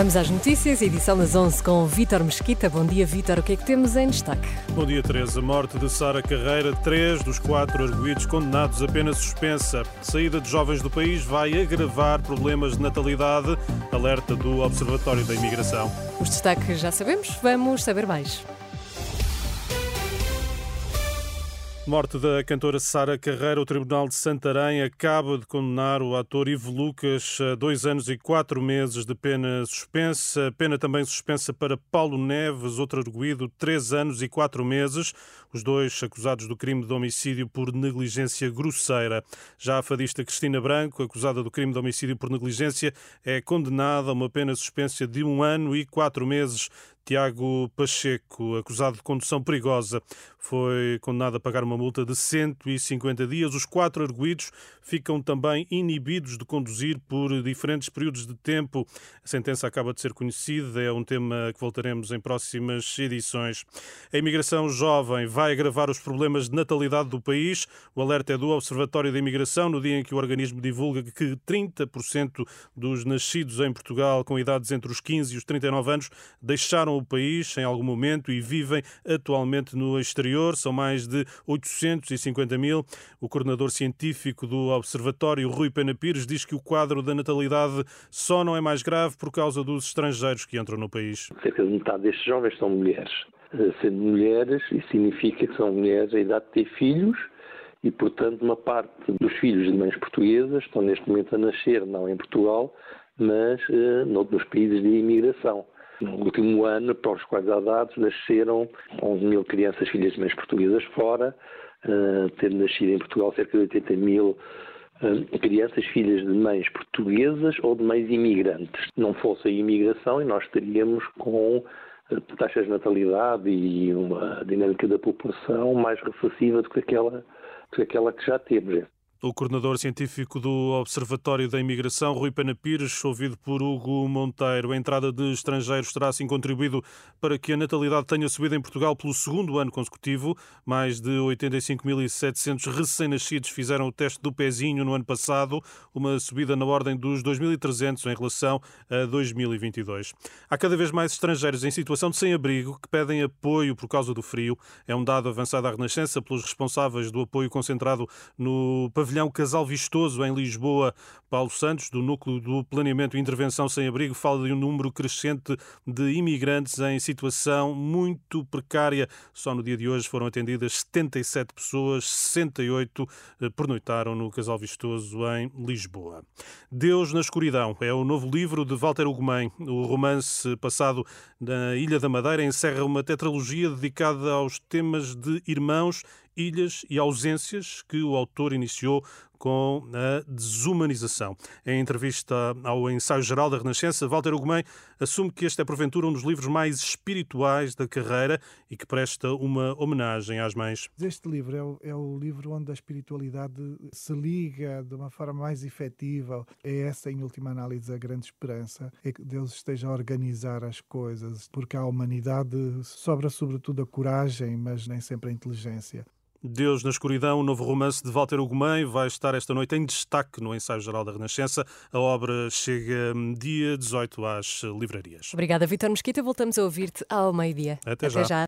Vamos às notícias, edição das 11 com Vítor Mesquita. Bom dia, Vítor. O que é que temos em destaque? Bom dia, Teresa. Morte de Sara Carreira. Três dos quatro arguídos condenados apenas suspensa. Saída de jovens do país vai agravar problemas de natalidade. Alerta do Observatório da Imigração. Os destaques já sabemos, vamos saber mais. Morte da cantora Sara Carreira. O Tribunal de Santarém acaba de condenar o ator Ivo Lucas a dois anos e quatro meses de pena suspensa. Pena também suspensa para Paulo Neves, outro arguído, três anos e quatro meses. Os dois acusados do crime de homicídio por negligência grosseira. Já a fadista Cristina Branco, acusada do crime de homicídio por negligência, é condenada a uma pena suspensa de um ano e quatro meses. Tiago Pacheco, acusado de condução perigosa, foi condenado a pagar uma multa de 150 dias. Os quatro arguídos ficam também inibidos de conduzir por diferentes períodos de tempo. A sentença acaba de ser conhecida, é um tema que voltaremos em próximas edições. A imigração jovem vai agravar os problemas de natalidade do país. O alerta é do Observatório da Imigração, no dia em que o organismo divulga que 30% dos nascidos em Portugal com idades entre os 15 e os 39 anos deixaram o país em algum momento e vivem atualmente no exterior. São mais de 850 mil. O coordenador científico do Observatório, Rui Pena Pires, diz que o quadro da natalidade só não é mais grave por causa dos estrangeiros que entram no país. Cerca de metade destes jovens são mulheres. Sendo mulheres, isso significa que são mulheres a idade de ter filhos e, portanto, uma parte dos filhos de mães portuguesas estão neste momento a nascer, não em Portugal, mas uh, noutros países de imigração. No último ano, para os quais há dados, nasceram 11 mil crianças filhas de mães portuguesas fora, uh, tendo nascido em Portugal cerca de 80 mil uh, crianças filhas de mães portuguesas ou de mães imigrantes. Não fosse a imigração e nós estaríamos com taxas de natalidade e uma dinâmica da população mais recessiva do que aquela, do que, aquela que já temos. O coordenador científico do Observatório da Imigração, Rui Pena Pires, ouvido por Hugo Monteiro. A entrada de estrangeiros terá assim contribuído para que a natalidade tenha subido em Portugal pelo segundo ano consecutivo. Mais de 85.700 recém-nascidos fizeram o teste do pezinho no ano passado, uma subida na ordem dos 2.300 em relação a 2022. Há cada vez mais estrangeiros em situação de sem-abrigo que pedem apoio por causa do frio. É um dado avançado à Renascença pelos responsáveis do apoio concentrado no pavilhão pavilhão Casal Vistoso, em Lisboa. Paulo Santos, do Núcleo do Planeamento e Intervenção Sem Abrigo, fala de um número crescente de imigrantes em situação muito precária. Só no dia de hoje foram atendidas 77 pessoas, 68 eh, pernoitaram no Casal Vistoso, em Lisboa. Deus na Escuridão é o novo livro de Walter Ugumem. O romance passado na Ilha da Madeira encerra uma tetralogia dedicada aos temas de irmãos ilhas e ausências que o autor iniciou com a desumanização. Em entrevista ao Ensaio Geral da Renascença, Walter Ugumem assume que este é, porventura, um dos livros mais espirituais da carreira e que presta uma homenagem às mães. Este livro é o, é o livro onde a espiritualidade se liga de uma forma mais efetiva. É essa, em última análise, a grande esperança, é que Deus esteja a organizar as coisas, porque a humanidade sobra sobretudo a coragem, mas nem sempre a inteligência. Deus na Escuridão, o novo romance de Walter Ugumem, vai estar esta noite em destaque no Ensaio Geral da Renascença. A obra chega dia 18 às livrarias. Obrigada, Vitor Mesquita. Voltamos a ouvir-te ao meio-dia. Até, Até já. já.